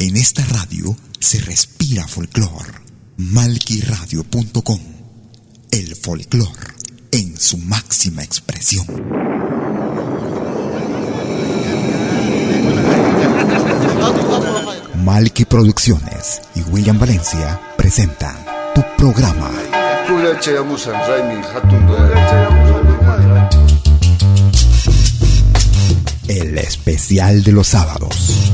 En esta radio se respira folclor. Malquiradio.com. El folclor en su máxima expresión. Malqui Producciones y William Valencia presentan tu programa. El especial de los sábados.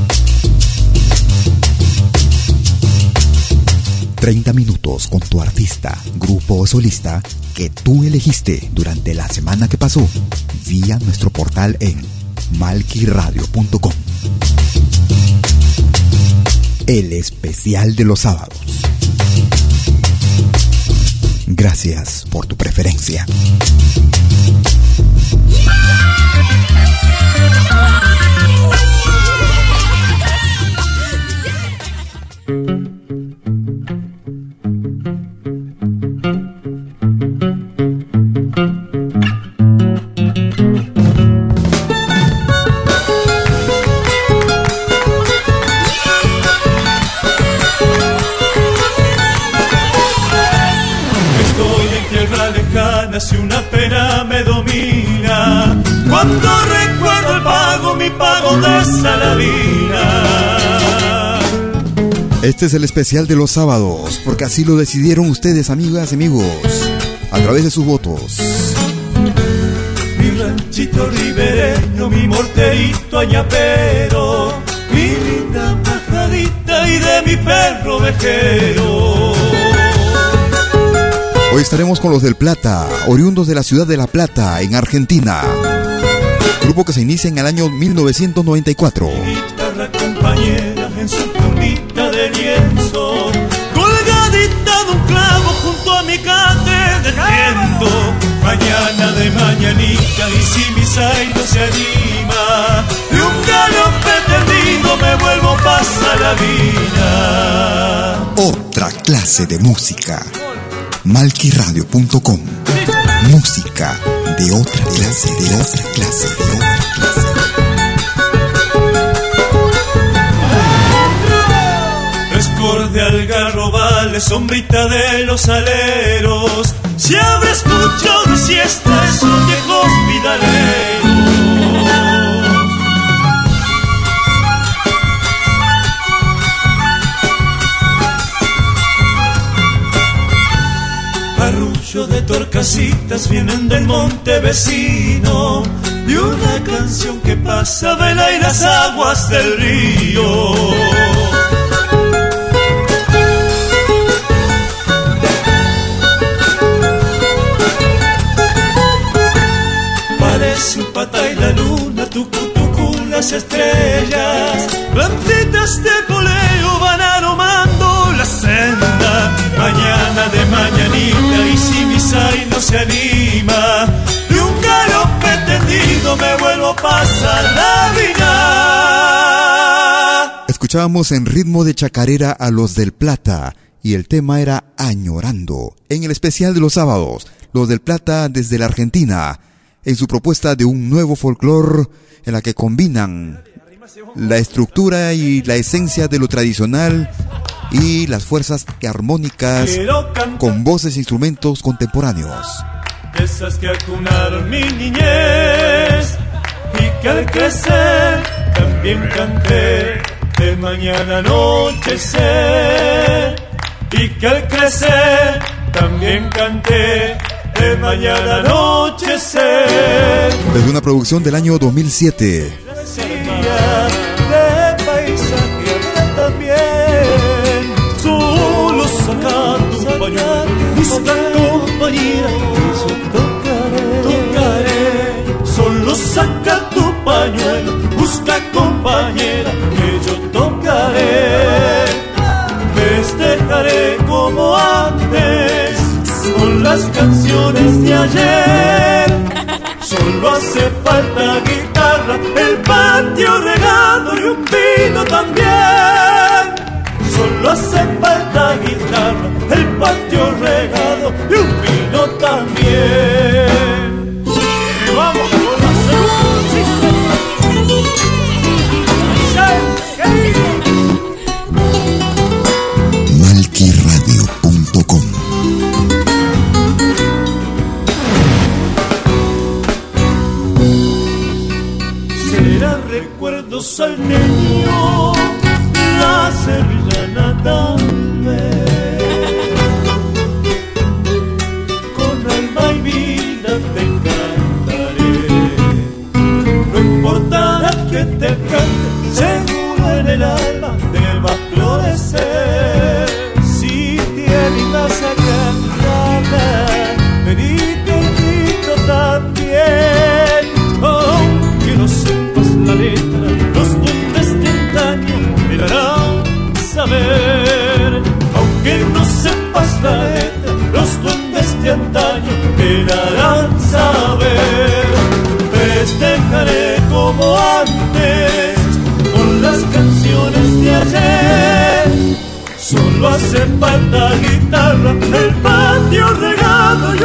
30 minutos con tu artista, grupo o solista que tú elegiste durante la semana que pasó vía nuestro portal en malquiradio.com. El especial de los sábados. Gracias por tu preferencia. Este es el especial de los sábados, porque así lo decidieron ustedes, amigas y amigos, a través de sus votos. Mi ranchito ribereño, mi morterito añapero, mi linda pajarita y de mi perro vejero. Hoy estaremos con los del Plata, oriundos de la ciudad de La Plata, en Argentina. Grupo que se inicia en el año 1994. guitarra compañera en su de lienzo, colgadita de un clavo junto a mi de viento. Mañana de mañanita y si mi no se anima, de un gallo pretendido me vuelvo pasa la vida. Otra clase de música. Malquiradio.com Música de otra clase, de otra clase, de otra clase. de algarrobales, sombrita de los aleros. Si habrá escuchado de siesta Torcasitas vienen del monte vecino y una canción que pasa vela y las aguas del río. y la luna, tu tucu, las estrellas, plantitas de poleo Mañana de mañanita y si mi no se anima, un me vuelvo a pasar la vida. Escuchábamos en ritmo de chacarera a los del Plata y el tema era Añorando. En el especial de los sábados, los del Plata desde la Argentina en su propuesta de un nuevo folclore en la que combinan la estructura y la esencia de lo tradicional y las fuerzas armónicas con voces e instrumentos contemporáneos. Esas que acunaron mi niñez y que al crecer también canté de mañana anochecer y que al crecer también canté de mañana anochecer. Es una producción del año 2007. De Que yo tocaré. festejaré como antes con las canciones de ayer. Solo hace falta guitarra, el patio regado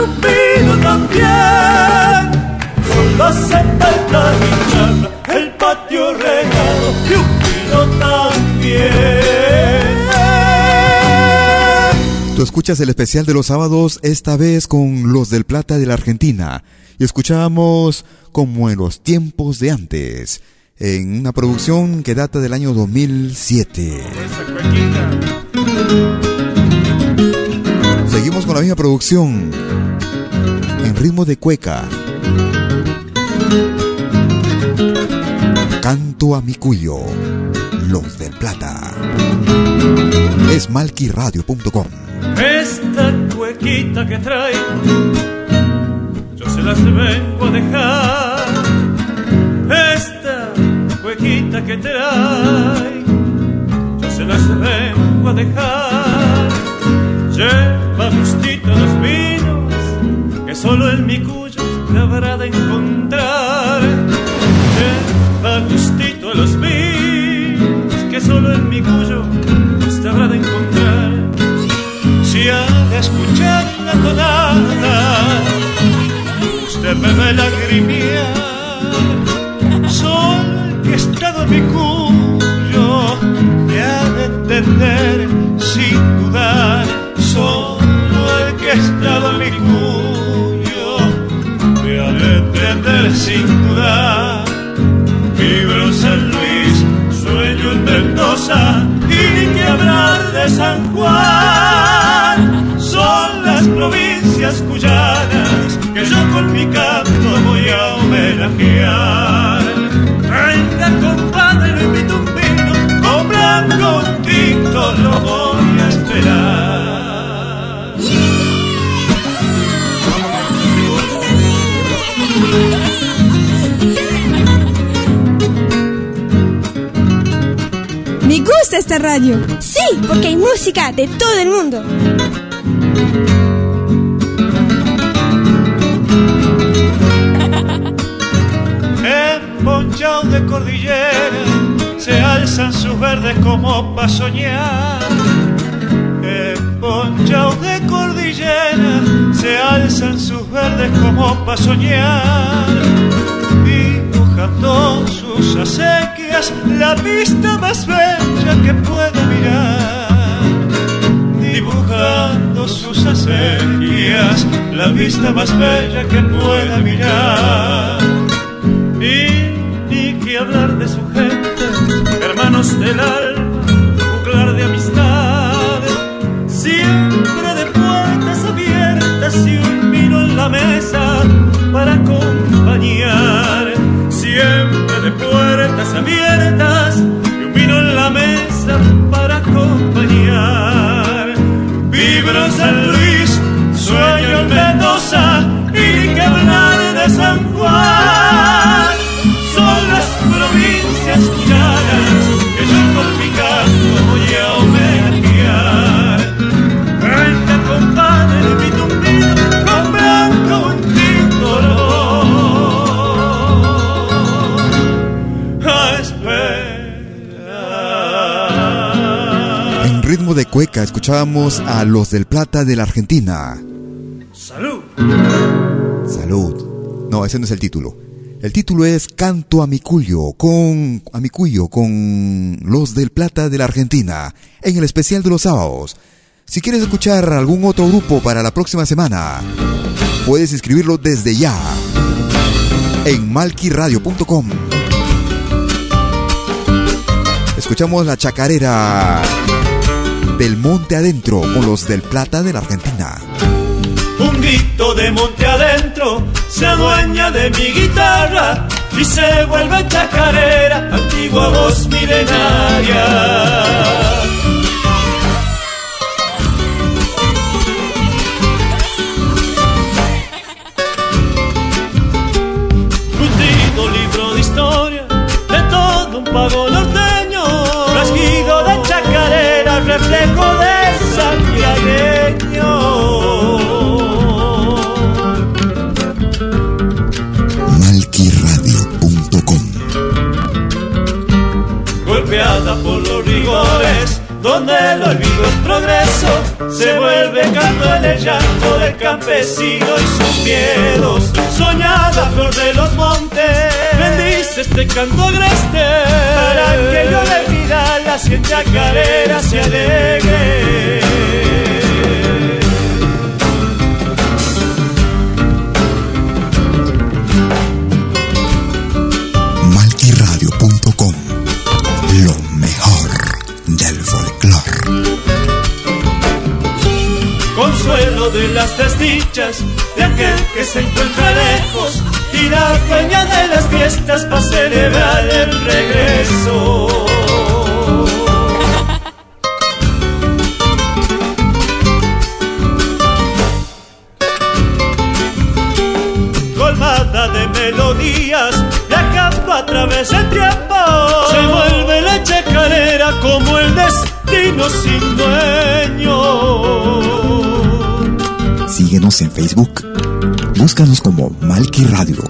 regado y un vino también. Solo hace falta guitarra, el patio regado y un vino también. Tú escuchas el especial de los sábados, esta vez con los del Plata de la Argentina. Y escuchamos como en los tiempos de antes, en una producción que data del año 2007. Seguimos con la misma producción, en ritmo de cueca. Canto a mi cuyo, los del Plata. Es malquiradio.com. Esta cuequita que trae, yo se las vengo a dejar. Esta cuequita que trae, yo se las vengo a dejar. Lleva gustito los vinos, que solo en mi cuyo te habrá de encontrar. Lleva gustito los vinos, que solo en mi cuyo te habrá de encontrar si ha de escuchar la tonada, usted me ve lagrimear. San Juan. Son las provincias cuyanas que yo con mi canto voy a homenajear. Venga, compadre, lo invito un vino, con blanco un tinto lo voy a esperar. Me gusta esta radio. Porque hay música de todo el mundo. Emponchado de cordillera, se alzan sus verdes como pa' soñar. Emponchado de cordillera, se alzan sus verdes como pa' soñar. Dibujando sus acequias, la vista más bella que pueda mirar. Dibujando sus acequias, la vista más bella que pueda mirar. Y ni que hablar de su gente, hermanos del alma, abiertas de cueca escuchábamos a los del Plata de la Argentina. Salud. Salud. No, ese no es el título. El título es Canto a mi cuyo con a mi cuyo con los del Plata de la Argentina en el especial de los sábados. Si quieres escuchar algún otro grupo para la próxima semana, puedes escribirlo desde ya en malquiradio.com. Escuchamos la chacarera del Monte Adentro con los del Plata de la Argentina. Un grito de monte adentro se adueña de mi guitarra y se vuelve chacarera, antigua voz milenaria. libro de historia de todo un pago reflejo de santiagueño. golpeada por los rigores, donde el olvido es progreso, se vuelve canto en el llanto del campesino y sus miedos. Soñada flor de los montes, bendice este canto agreste, para que yo le vida la cien carrera se alegre. consuelo de las desdichas de aquel que se encuentra lejos y la dueña de las fiestas para celebrar el regreso. Colmada de melodías, viajando a través del tiempo, se vuelve la chacarera como el destino sin dueño. Síguenos en Facebook. Búscanos como Malki Radio.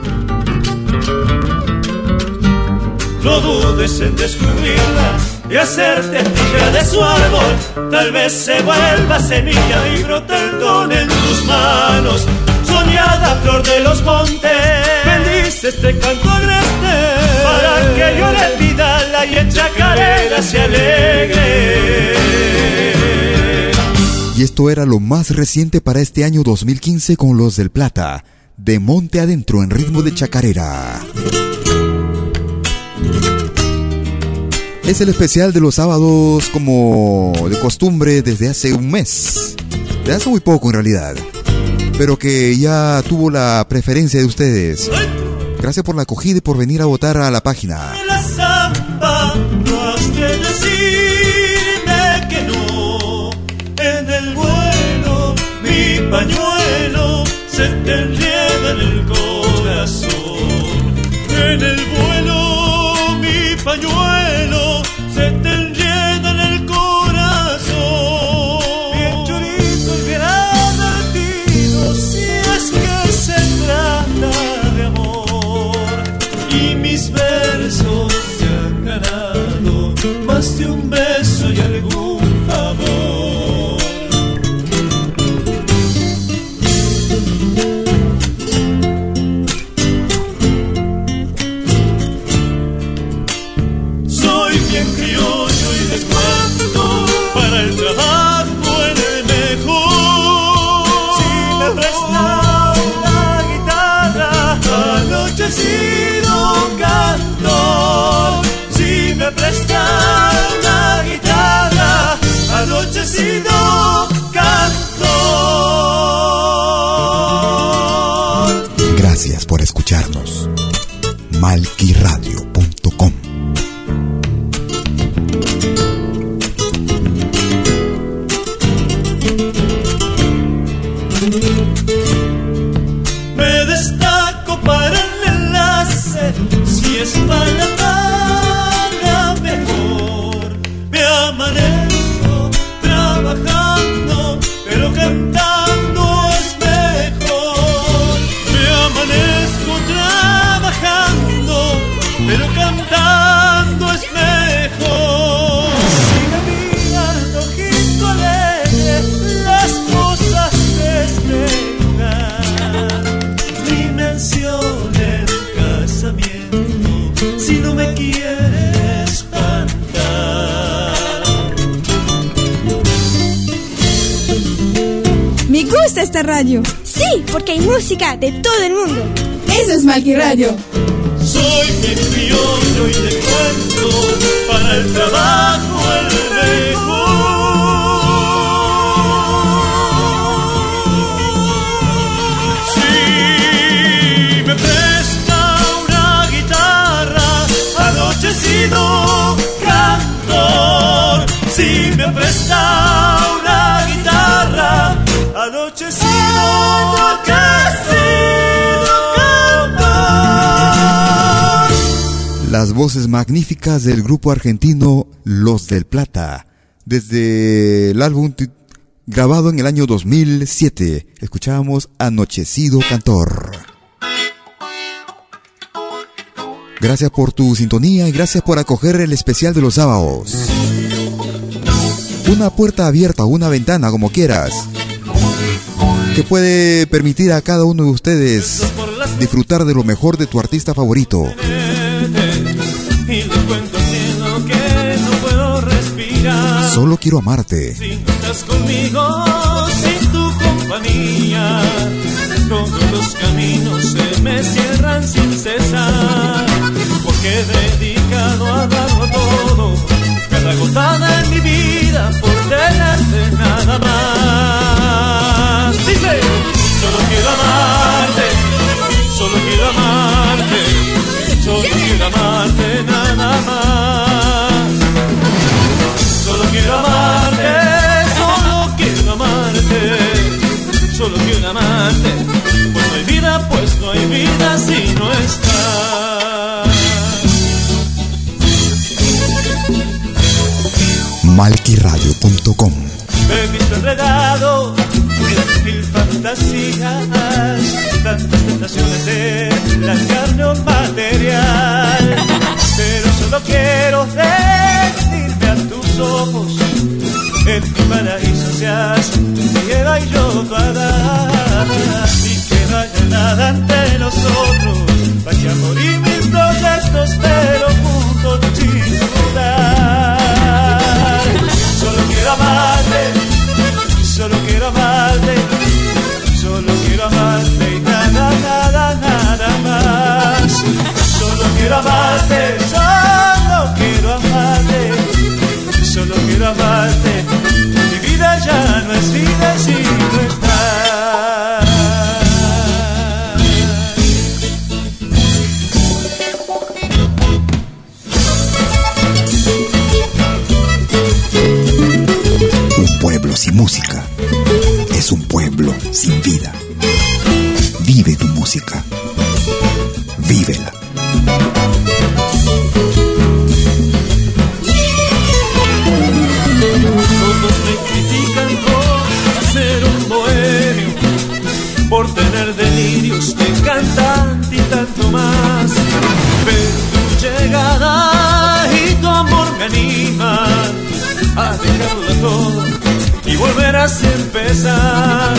No dudes en descubrirla y hacerte tija de su árbol. Tal vez se vuelva semilla y brote el en tus manos. Soñada flor de los montes, bendice este canto agreste. Para que yo le pida la y en chacarera se alegre. Y esto era lo más reciente para este año 2015 con los del Plata, de Monte Adentro en ritmo de chacarera. Es el especial de los sábados como de costumbre desde hace un mes. De hace muy poco en realidad. Pero que ya tuvo la preferencia de ustedes. Gracias por la acogida y por venir a votar a la página. Pañuelo se te enreda en el corazón. cantor. Gracias por escucharnos. Malquirra gusta esta radio. Sí, porque hay música de todo el mundo. Eso es Malqui Radio. Soy mi y te cuento para el trabajo el mejor. Voces magníficas del grupo argentino Los del Plata, desde el álbum grabado en el año 2007. Escuchábamos Anochecido Cantor. Gracias por tu sintonía y gracias por acoger el especial de los sábados. Una puerta abierta, una ventana, como quieras, que puede permitir a cada uno de ustedes disfrutar de lo mejor de tu artista favorito. Solo quiero amarte. Si no estás conmigo, sin tu compañía, todos los caminos se me cierran sin cesar. Porque he dedicado a darlo todo, cada gota de mi vida por tenerte nada más. Dice, solo quiero amarte, solo quiero amarte, solo quiero amarte nada más. Quiero amarte, solo quiero amarte, solo quiero amarte. Pues no hay vida, pues no hay vida si no estás. Malquiradio.com Me he visto enredado en mil fantasías, tantas tentaciones de la carne o material. Pero solo quiero decirte a tus ojos, en mi paraíso seas tu ciega y. Y que haya nada entre nosotros, vaya a morir mis proyectos, pero juntos dudar. Solo quiero amarte, solo quiero amarte, solo quiero amarte y nada, nada, nada más. Solo quiero amarte, solo solo quiero amarte. Mi vida ya no es vida si no estás. Un pueblo sin música es un pueblo sin vida. Vive tu música. Vívela. Empezar.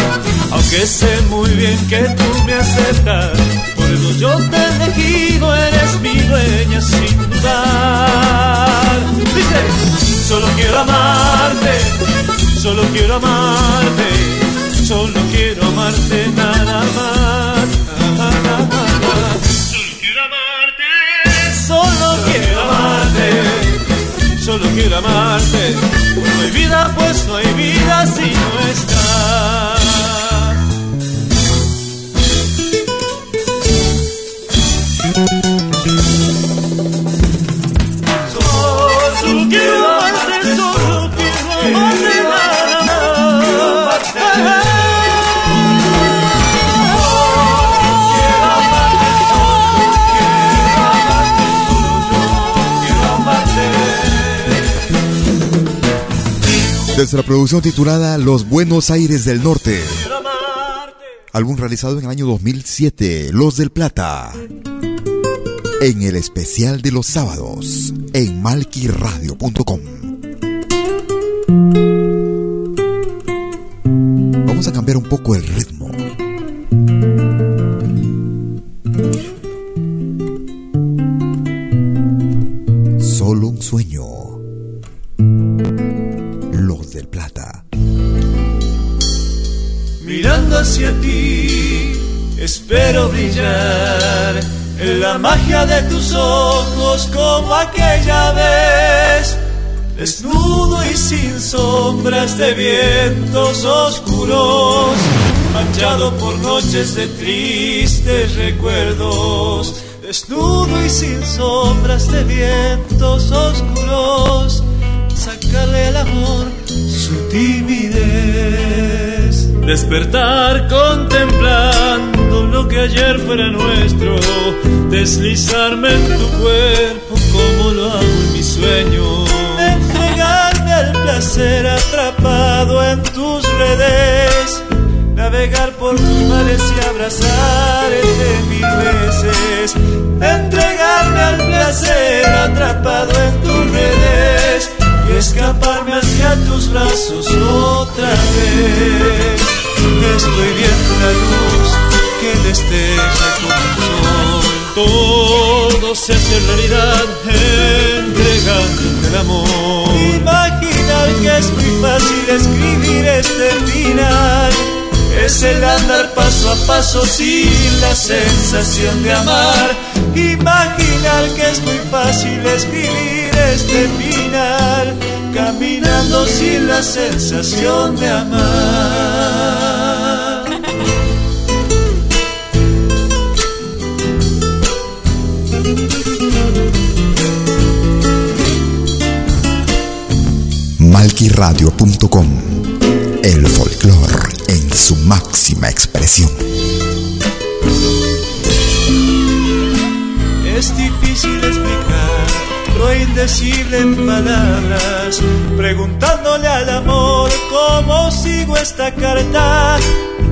Aunque sé muy bien que tú me aceptas, por eso yo te he elegido, eres mi dueña sin dudar. Dice, solo quiero amarte, solo quiero amarte, solo quiero amarte nada más. Solo quiero amarte, solo quiero amarte, solo quiero amarte. Hay vida, pues no hay vida si no estás. La producción titulada Los Buenos Aires del Norte. Álbum realizado en el año 2007, Los del Plata. En el especial de los sábados, en malquiradio.com. Vamos a cambiar un poco el ritmo. La magia de tus ojos como aquella vez. Desnudo y sin sombras de vientos oscuros, manchado por noches de tristes recuerdos. Desnudo y sin sombras de vientos oscuros, sacarle al amor su timidez. Despertar contemplando que ayer fuera nuestro, deslizarme en tu cuerpo como lo hago en mis sueños. Entregarme al placer atrapado en tus redes, navegar por tus mares y abrazarte mil veces. Entregarme al placer atrapado en tus redes y escaparme hacia tus brazos otra vez. Estoy viendo la luz que destella como un sol. Todo se hace realidad entregando el amor. Imaginar que es muy fácil escribir este final. Es el andar paso a paso sin la sensación de amar. Imaginar que es muy fácil escribir este final. Caminando sin la sensación de amar. malquiradio.com El folclor en su máxima expresión. Es difícil explicar lo indecible en palabras, preguntándole al amor cómo sigo esta carta.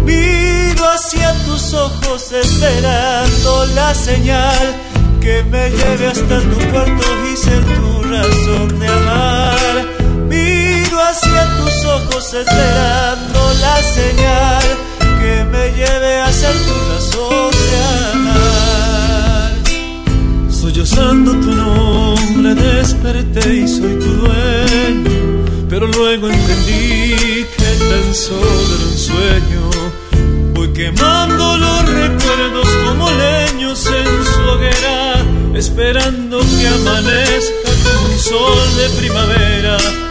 Miro hacia tus ojos esperando la señal que me lleve hasta tu cuarto y ser tu razón de amar esperando la señal que me lleve a ser tu razón amar. Sollozando tu nombre desperté y soy tu dueño, pero luego entendí que tan solo era un sueño. Voy quemando los recuerdos como leños en su hoguera, esperando que amanezca con un sol de primavera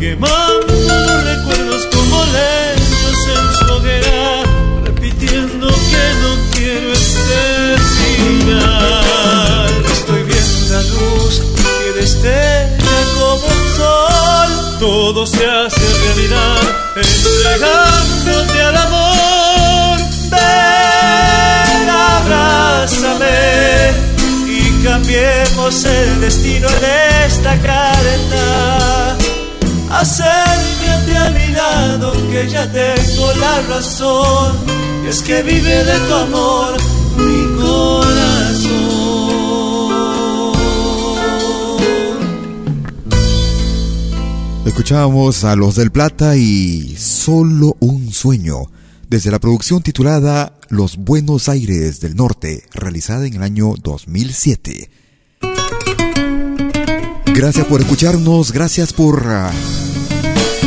quemando los recuerdos como lentos en su hoguera, repitiendo que no quiero este final. Estoy viendo la luz que destella como un sol. Todo se hace realidad entregándote al amor. Ven, abrázame y cambiemos el destino en esta carta Acércate a mi lado que ya tengo la razón. Y es que vive de tu amor mi corazón. Escuchábamos a Los del Plata y Solo un sueño, desde la producción titulada Los Buenos Aires del Norte, realizada en el año 2007. Gracias por escucharnos, gracias por ah,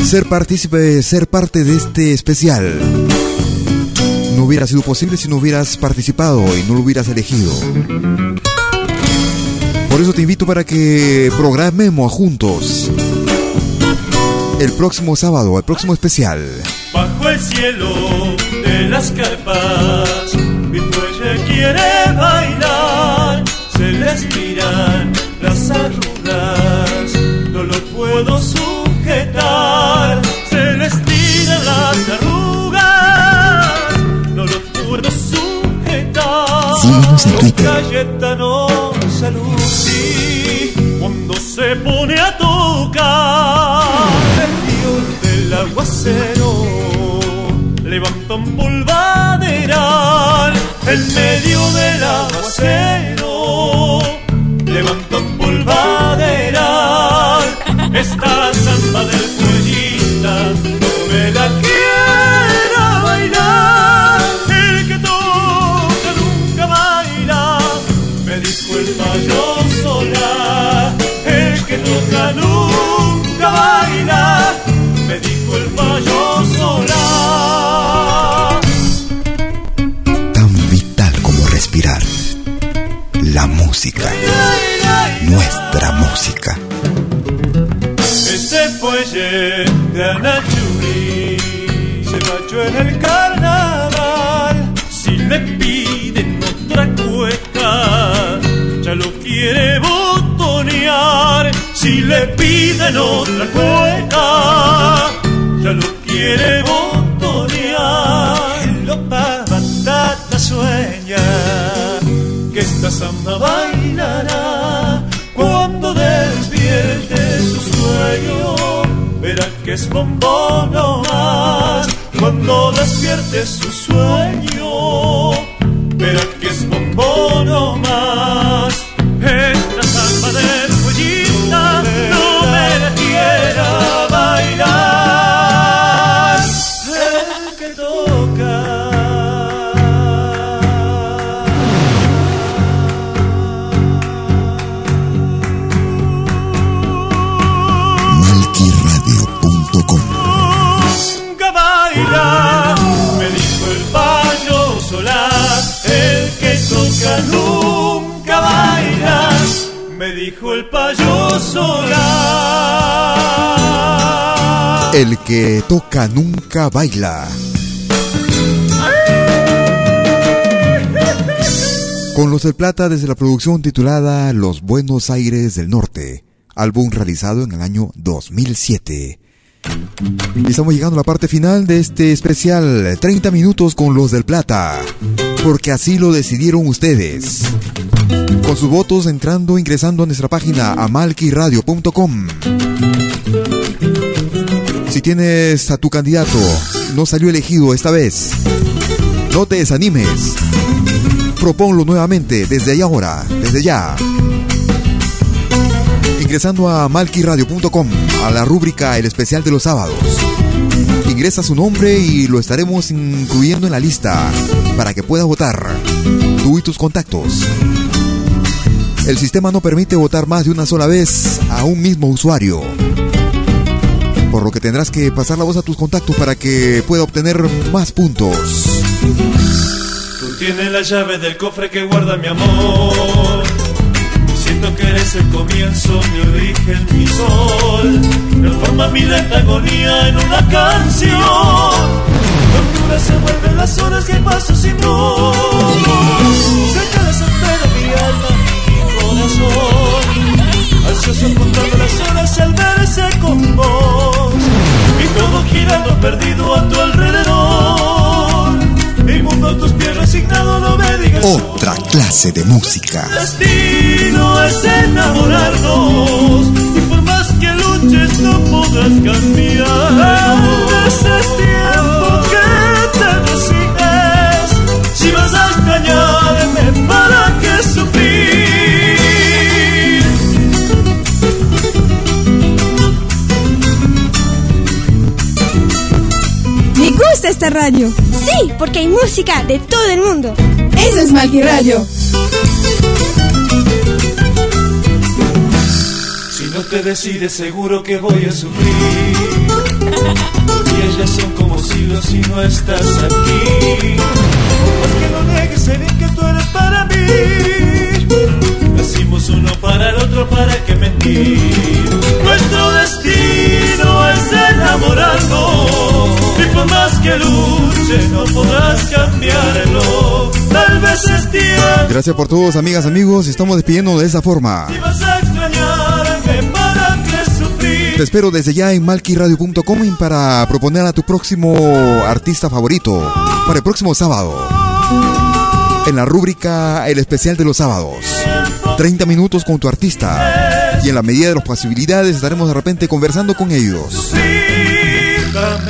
ser partícipe, ser parte de este especial. No hubiera sido posible si no hubieras participado y no lo hubieras elegido. Por eso te invito para que programemos juntos el próximo sábado, el próximo especial. Bajo el cielo de las carpas, mi fuelle quiere bailar, se les miran las arrugas, no lo puedo se les tiran las arrugas, no lo puedo sujetar. Síguenos en Twitter. Cayetano Saluzzi, cuando se pone a tocar el dios del aguacero, levanta un polvaderal en medio en el carnaval. Si le piden otra cueca, ya lo quiere botonear. Si le piden otra cueca, ya lo quiere botonear. Lo batata sueña que esta samba bailará cuando despierte su sueño. Verá que es bombón no más cuando despierte su sueño. Dijo el payo solar. El que toca nunca baila. Con los del Plata desde la producción titulada Los Buenos Aires del Norte, álbum realizado en el año 2007. Y estamos llegando a la parte final de este especial 30 minutos con los del Plata, porque así lo decidieron ustedes. Con sus votos entrando, ingresando a nuestra página amalquiradio.com. Si tienes a tu candidato, no salió elegido esta vez, no te desanimes. Proponlo nuevamente desde ahí ahora, desde ya. Ingresando a malquiradio.com, a la rúbrica El especial de los sábados. Ingresa su nombre y lo estaremos incluyendo en la lista para que puedas votar. Tú y tus contactos. El sistema no permite votar más de una sola vez a un mismo usuario. Por lo que tendrás que pasar la voz a tus contactos para que pueda obtener más puntos. Tú tienes la llave del cofre que guarda mi amor. Siento que eres el comienzo, mi origen, mi sol. Transforma mi lenta agonía en una canción. Locura se vuelven las horas que paso sin vos. Cerca las espera mi alma mi corazón. Ansioso contando las horas al verse con vos. Y todo girando perdido a tu alrededor. Mi mundo a tus pies resignado, no me digas. Otra clase de música. Destino es enamorarnos y por más que luches no podrás cambiar. Ese tiempo que te resignes, si vas a extrañarme, ¿para qué sufrir? Me gusta esta radio. Sí, porque hay música de todo el mundo. Eso es Malquiradio. Si no te decides seguro que voy a sufrir Y ellas son como siglos si no estás aquí Porque no negues el bien que tú eres para mí Nacimos uno para el otro, ¿para qué mentir? Nuestro destino es enamorarnos Y por más que luches no podrás cambiarlo Tal vez es tiempo Gracias por todos, amigas, amigos. Estamos despidiendo de esa forma. Si vas a extrañarme, ¿para qué sufrir? Te espero desde ya en malquiradio.com para proponer a tu próximo artista favorito para el próximo sábado. En la rúbrica El especial de los sábados. 30 minutos con tu artista. Y en la medida de las posibilidades estaremos de repente conversando con ellos.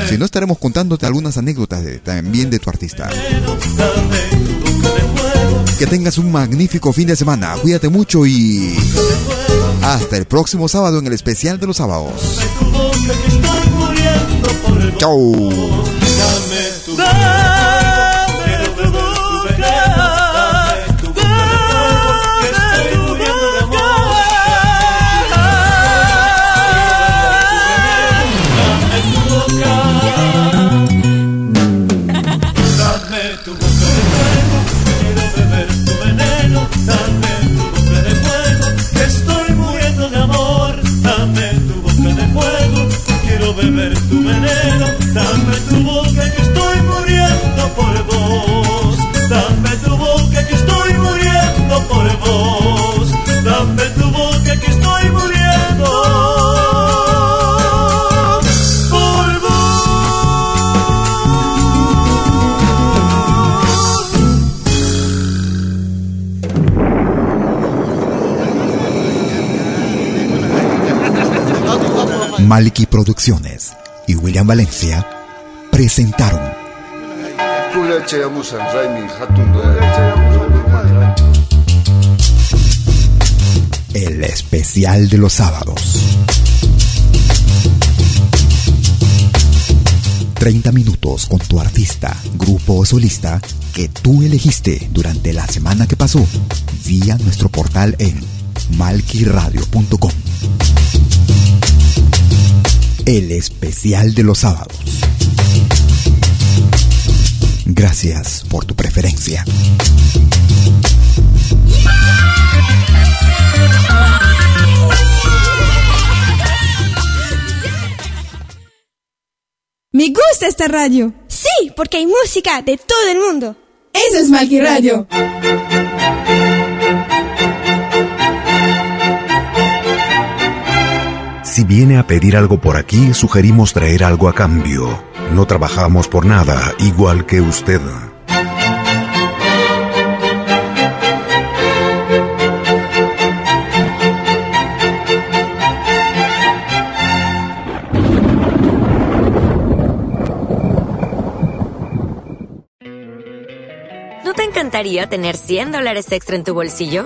Si no, estaremos contándote algunas anécdotas de- también de tu artista. Que tengas un magnífico fin de semana. Cuídate mucho y hasta el próximo sábado en el especial de los sábados. Chau. Malky Producciones y William Valencia presentaron el especial de los sábados. 30 minutos con tu artista, grupo o solista que tú elegiste durante la semana que pasó vía nuestro portal en malquiradio.com. El especial de los sábados. Gracias por tu preferencia. Me gusta esta radio. Sí, porque hay música de todo el mundo. Eso es Malqui Radio. Si viene a pedir algo por aquí, sugerimos traer algo a cambio. No trabajamos por nada, igual que usted. ¿No te encantaría tener 100 dólares extra en tu bolsillo?